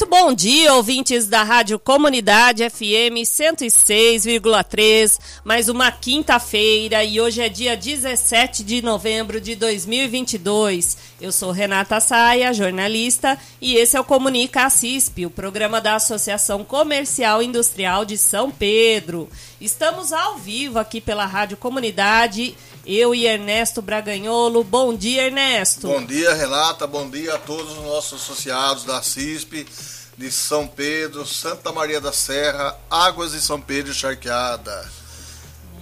Muito bom dia, ouvintes da Rádio Comunidade FM 106,3. Mais uma quinta-feira e hoje é dia 17 de novembro de 2022. Eu sou Renata Saia, jornalista, e esse é o Comunica Assisp, o programa da Associação Comercial Industrial de São Pedro. Estamos ao vivo aqui pela Rádio Comunidade eu e Ernesto Braganholo. Bom dia, Ernesto. Bom dia, Renata. Bom dia a todos os nossos associados da CISP, de São Pedro, Santa Maria da Serra, Águas de São Pedro e Charqueada.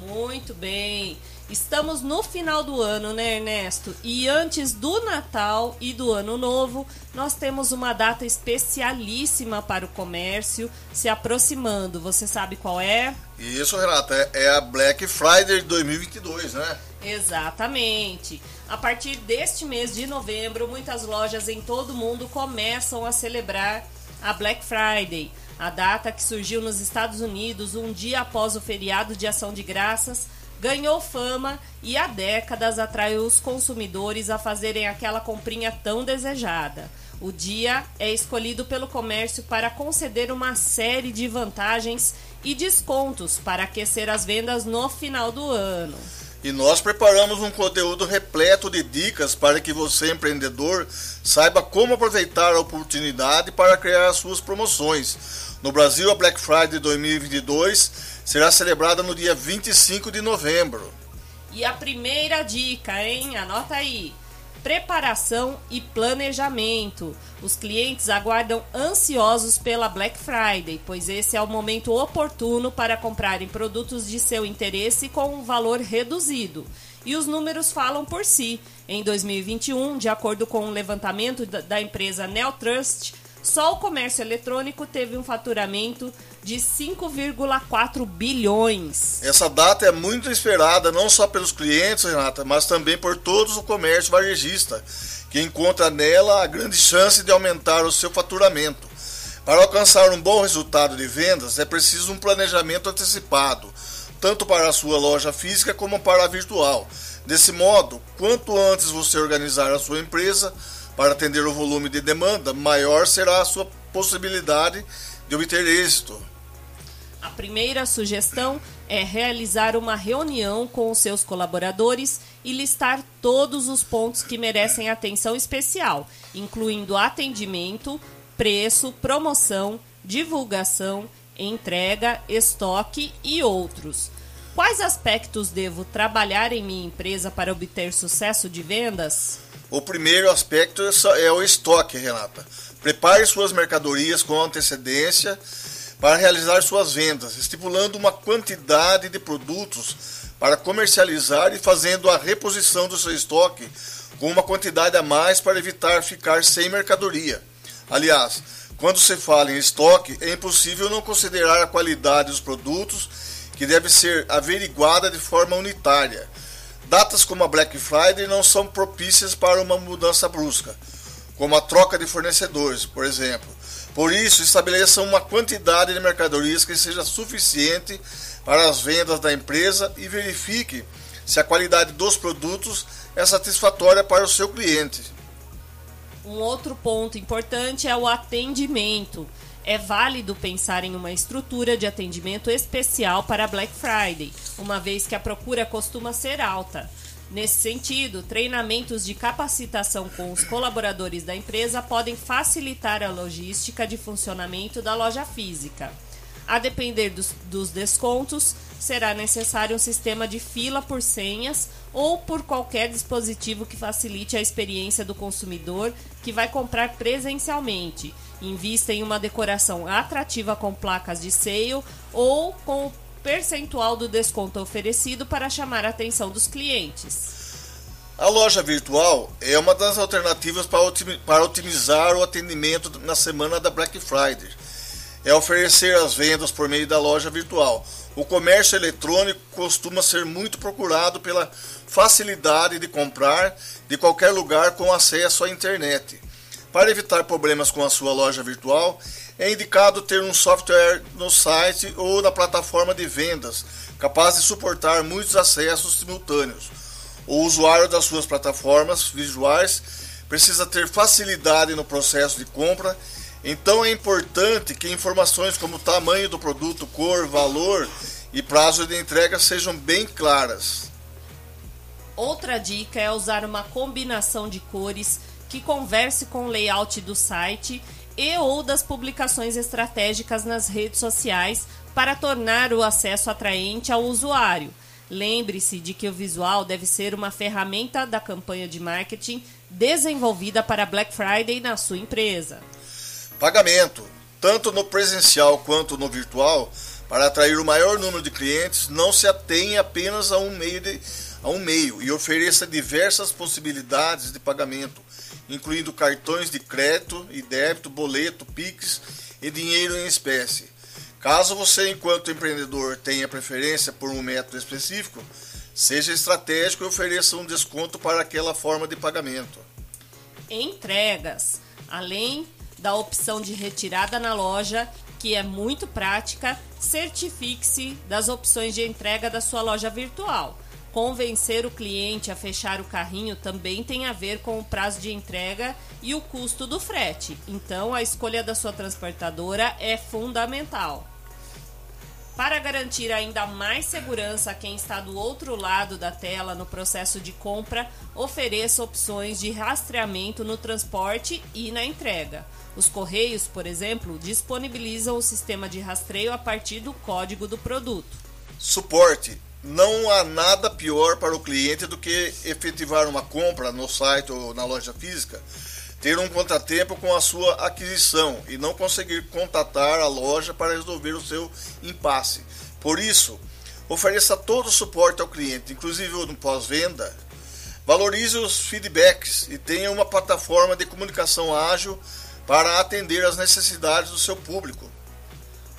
Muito bem. Estamos no final do ano, né, Ernesto? E antes do Natal e do Ano Novo, nós temos uma data especialíssima para o comércio se aproximando. Você sabe qual é? Isso, Renata, é, é a Black Friday de 2022, né? Exatamente. A partir deste mês de novembro, muitas lojas em todo o mundo começam a celebrar a Black Friday, a data que surgiu nos Estados Unidos um dia após o feriado de Ação de Graças, ganhou fama e há décadas atrai os consumidores a fazerem aquela comprinha tão desejada. O dia é escolhido pelo comércio para conceder uma série de vantagens e descontos para aquecer as vendas no final do ano. E nós preparamos um conteúdo repleto de dicas para que você, empreendedor, saiba como aproveitar a oportunidade para criar as suas promoções. No Brasil, a Black Friday 2022 será celebrada no dia 25 de novembro. E a primeira dica, hein? Anota aí preparação e planejamento. Os clientes aguardam ansiosos pela Black Friday, pois esse é o momento oportuno para comprarem produtos de seu interesse com um valor reduzido. E os números falam por si. Em 2021, de acordo com um levantamento da empresa Neotrust, só o comércio eletrônico teve um faturamento de 5,4 bilhões. Essa data é muito esperada não só pelos clientes, Renata, mas também por todos o comércio varejista, que encontra nela a grande chance de aumentar o seu faturamento. Para alcançar um bom resultado de vendas, é preciso um planejamento antecipado, tanto para a sua loja física como para a virtual. Desse modo, quanto antes você organizar a sua empresa, para atender o volume de demanda, maior será a sua possibilidade de obter êxito. A primeira sugestão é realizar uma reunião com os seus colaboradores e listar todos os pontos que merecem atenção especial, incluindo atendimento, preço, promoção, divulgação, entrega, estoque e outros. Quais aspectos devo trabalhar em minha empresa para obter sucesso de vendas? O primeiro aspecto é o estoque, Renata. Prepare suas mercadorias com antecedência para realizar suas vendas, estipulando uma quantidade de produtos para comercializar e fazendo a reposição do seu estoque com uma quantidade a mais para evitar ficar sem mercadoria. Aliás, quando se fala em estoque, é impossível não considerar a qualidade dos produtos, que deve ser averiguada de forma unitária Datas como a Black Friday não são propícias para uma mudança brusca, como a troca de fornecedores, por exemplo. Por isso, estabeleça uma quantidade de mercadorias que seja suficiente para as vendas da empresa e verifique se a qualidade dos produtos é satisfatória para o seu cliente. Um outro ponto importante é o atendimento é válido pensar em uma estrutura de atendimento especial para Black Friday, uma vez que a procura costuma ser alta. Nesse sentido, treinamentos de capacitação com os colaboradores da empresa podem facilitar a logística de funcionamento da loja física. A depender dos, dos, descontos, será necessário um sistema de fila por senhas ou por qualquer dispositivo que facilite a experiência do consumidor que vai comprar presencialmente Invista em uma decoração atrativa com placas de seio ou com o percentual do desconto oferecido para chamar a atenção dos clientes. A loja virtual é uma das alternativas para otimizar o atendimento na semana da Black Friday. É oferecer as vendas por meio da loja virtual. O comércio eletrônico costuma ser muito procurado pela facilidade de comprar de qualquer lugar com acesso à internet. Para evitar problemas com a sua loja virtual, é indicado ter um software no site ou na plataforma de vendas capaz de suportar muitos acessos simultâneos. O usuário das suas plataformas visuais precisa ter facilidade no processo de compra, então é importante que informações como tamanho do produto, cor, valor e prazo de entrega sejam bem claras. Outra dica é usar uma combinação de cores que converse com o layout do site e ou das publicações estratégicas nas redes sociais para tornar o acesso atraente ao usuário. Lembre-se de que o visual deve ser uma ferramenta da campanha de marketing desenvolvida para Black Friday na sua empresa. Pagamento, tanto no presencial quanto no virtual, para atrair o maior número de clientes, não se atenha apenas a um meio, de, a um meio e ofereça diversas possibilidades de pagamento, incluindo cartões de crédito e débito, boleto, Pix e dinheiro em espécie. Caso você, enquanto empreendedor, tenha preferência por um método específico, seja estratégico e ofereça um desconto para aquela forma de pagamento. Entregas. Além da opção de retirada na loja, que é muito prática, certifique-se das opções de entrega da sua loja virtual. Convencer o cliente a fechar o carrinho também tem a ver com o prazo de entrega e o custo do frete. Então, a escolha da sua transportadora é fundamental. Para garantir ainda mais segurança a quem está do outro lado da tela no processo de compra, ofereça opções de rastreamento no transporte e na entrega. Os Correios, por exemplo, disponibilizam o sistema de rastreio a partir do código do produto. Suporte. Não há nada pior para o cliente do que efetivar uma compra no site ou na loja física, ter um contratempo com a sua aquisição e não conseguir contatar a loja para resolver o seu impasse. Por isso, ofereça todo o suporte ao cliente, inclusive no pós-venda. Valorize os feedbacks e tenha uma plataforma de comunicação ágil para atender às necessidades do seu público.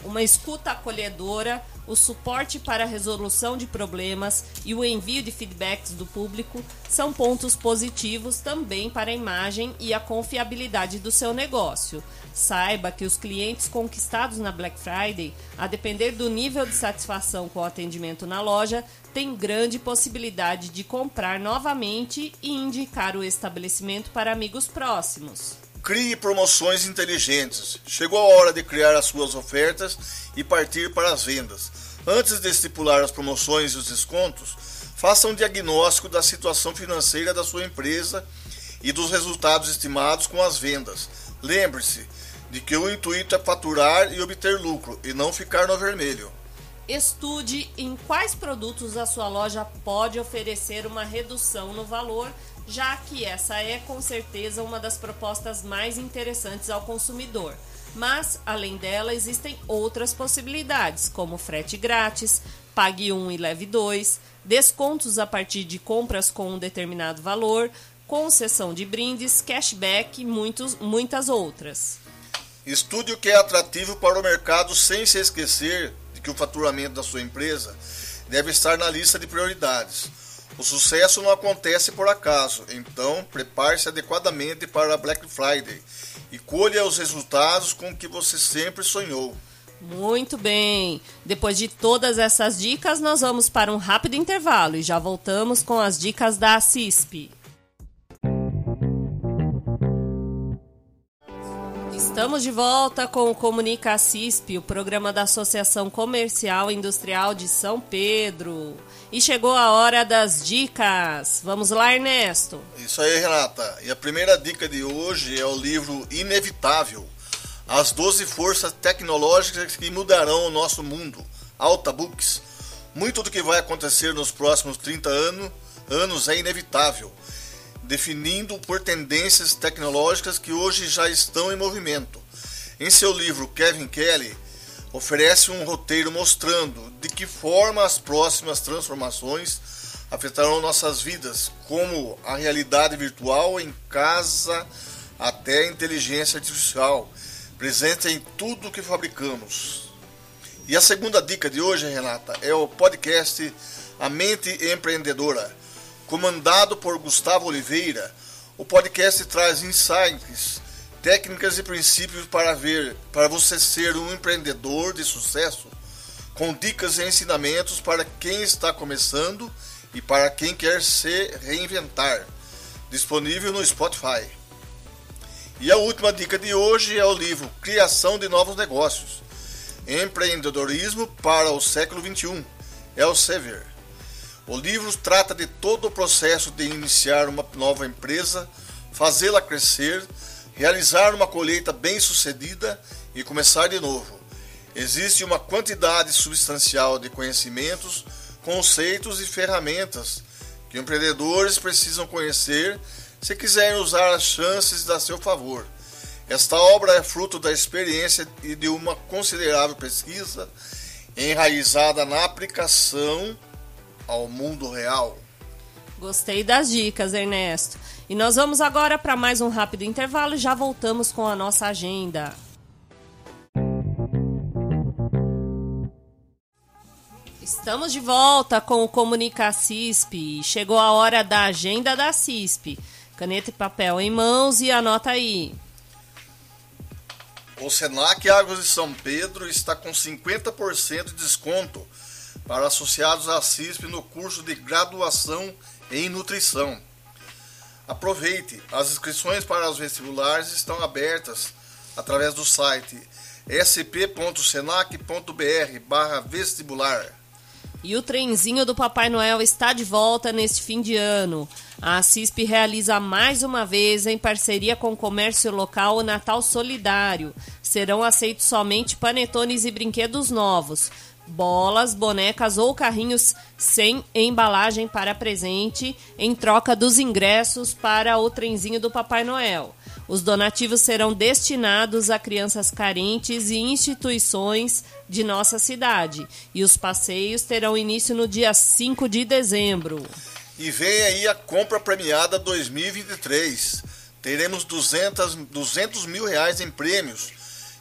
Uma escuta acolhedora, o suporte para a resolução de problemas e o envio de feedbacks do público são pontos positivos também para a imagem e a confiabilidade do seu negócio. Saiba que os clientes conquistados na Black Friday, a depender do nível de satisfação com o atendimento na loja, têm grande possibilidade de comprar novamente e indicar o estabelecimento para amigos próximos. Crie promoções inteligentes. Chegou a hora de criar as suas ofertas e partir para as vendas. Antes de estipular as promoções e os descontos, faça um diagnóstico da situação financeira da sua empresa e dos resultados estimados com as vendas. Lembre-se de que o intuito é faturar e obter lucro e não ficar no vermelho. Estude em quais produtos a sua loja pode oferecer uma redução no valor já que essa é com certeza uma das propostas mais interessantes ao consumidor. Mas, além dela, existem outras possibilidades, como frete grátis, pague um e leve dois, descontos a partir de compras com um determinado valor, concessão de brindes, cashback e muitos, muitas outras. Estude o que é atrativo para o mercado sem se esquecer de que o faturamento da sua empresa deve estar na lista de prioridades. O sucesso não acontece por acaso, então prepare-se adequadamente para a Black Friday e colha os resultados com que você sempre sonhou. Muito bem! Depois de todas essas dicas, nós vamos para um rápido intervalo e já voltamos com as dicas da CISP. Estamos de volta com o Comunica CISP, o programa da Associação Comercial e Industrial de São Pedro. E chegou a hora das dicas. Vamos lá, Ernesto. Isso aí, Renata. E a primeira dica de hoje é o livro Inevitável: As 12 Forças Tecnológicas que Mudarão o Nosso Mundo. Alta Books. Muito do que vai acontecer nos próximos 30 anos, anos é inevitável, definindo por tendências tecnológicas que hoje já estão em movimento. Em seu livro, Kevin Kelly oferece um roteiro mostrando de que forma as próximas transformações afetarão nossas vidas, como a realidade virtual em casa até a inteligência artificial, presente em tudo que fabricamos. E a segunda dica de hoje, Renata, é o podcast A Mente Empreendedora, comandado por Gustavo Oliveira. O podcast traz insights, técnicas e princípios para ver, para você ser um empreendedor de sucesso, com dicas e ensinamentos para quem está começando e para quem quer se reinventar. Disponível no Spotify. E a última dica de hoje é o livro Criação de Novos Negócios. Empreendedorismo para o século XXI. É o Sever. O livro trata de todo o processo de iniciar uma nova empresa, fazê-la crescer, realizar uma colheita bem-sucedida e começar de novo. Existe uma quantidade substancial de conhecimentos conceitos e ferramentas que empreendedores precisam conhecer se quiserem usar as chances a seu favor. Esta obra é fruto da experiência e de uma considerável pesquisa enraizada na aplicação ao mundo real. Gostei das dicas, Ernesto. E nós vamos agora para mais um rápido intervalo e já voltamos com a nossa agenda. Estamos de volta com o Comunica CISP. Chegou a hora da agenda da CISP. Caneta e papel em mãos e anota aí. O Senac Águas de São Pedro está com 50% de desconto para associados à CISP no curso de graduação em nutrição. Aproveite, as inscrições para os vestibulares estão abertas através do site sp.senac.br/vestibular. E o trenzinho do Papai Noel está de volta neste fim de ano. A CISP realiza mais uma vez, em parceria com o comércio local, o Natal Solidário. Serão aceitos somente panetones e brinquedos novos, bolas, bonecas ou carrinhos sem embalagem para presente, em troca dos ingressos para o trenzinho do Papai Noel. Os donativos serão destinados a crianças carentes e instituições de nossa cidade. E os passeios terão início no dia 5 de dezembro. E vem aí a compra premiada 2023. Teremos 200, 200 mil reais em prêmios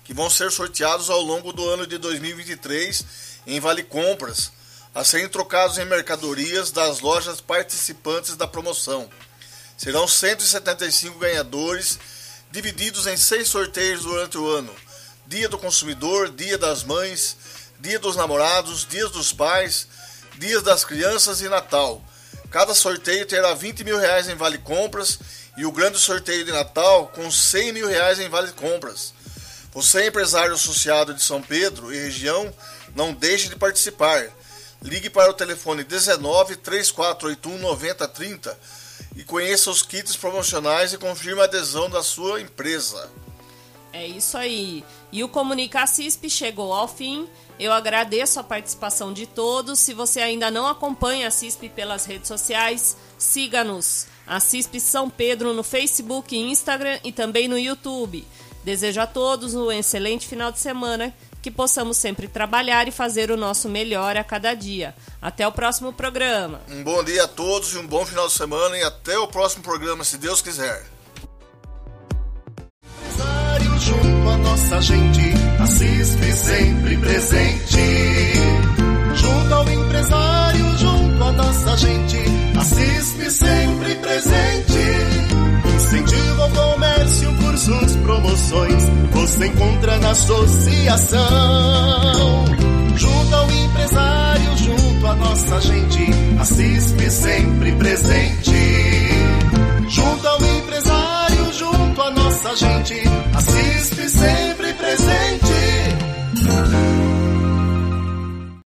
que vão ser sorteados ao longo do ano de 2023 em Vale Compras, a serem trocados em mercadorias das lojas participantes da promoção. Serão 175 ganhadores divididos em seis sorteios durante o ano: Dia do Consumidor, Dia das Mães, Dia dos Namorados, Dias dos Pais, Dias das Crianças e Natal. Cada sorteio terá 20 mil reais em vale compras e o grande sorteio de Natal com 100 mil reais em vale compras. Você, empresário associado de São Pedro e região, não deixe de participar. Ligue para o telefone 19 3481 9030 e conheça os kits promocionais e confirme a adesão da sua empresa. É isso aí. E o Comunica CISP chegou ao fim. Eu agradeço a participação de todos. Se você ainda não acompanha a CISP pelas redes sociais, siga-nos. A CISP São Pedro no Facebook, Instagram e também no YouTube. Desejo a todos um excelente final de semana que possamos sempre trabalhar e fazer o nosso melhor a cada dia. Até o próximo programa. Um bom dia a todos e um bom final de semana e até o próximo programa, se Deus quiser. Empresário junto a nossa gente, a CISP sempre presente. Junto ao empresário, junto a nossa gente, associação. Junto ao empresário, junto a nossa gente, a CISP sempre presente. Junto ao empresário, junto a nossa gente, a CISP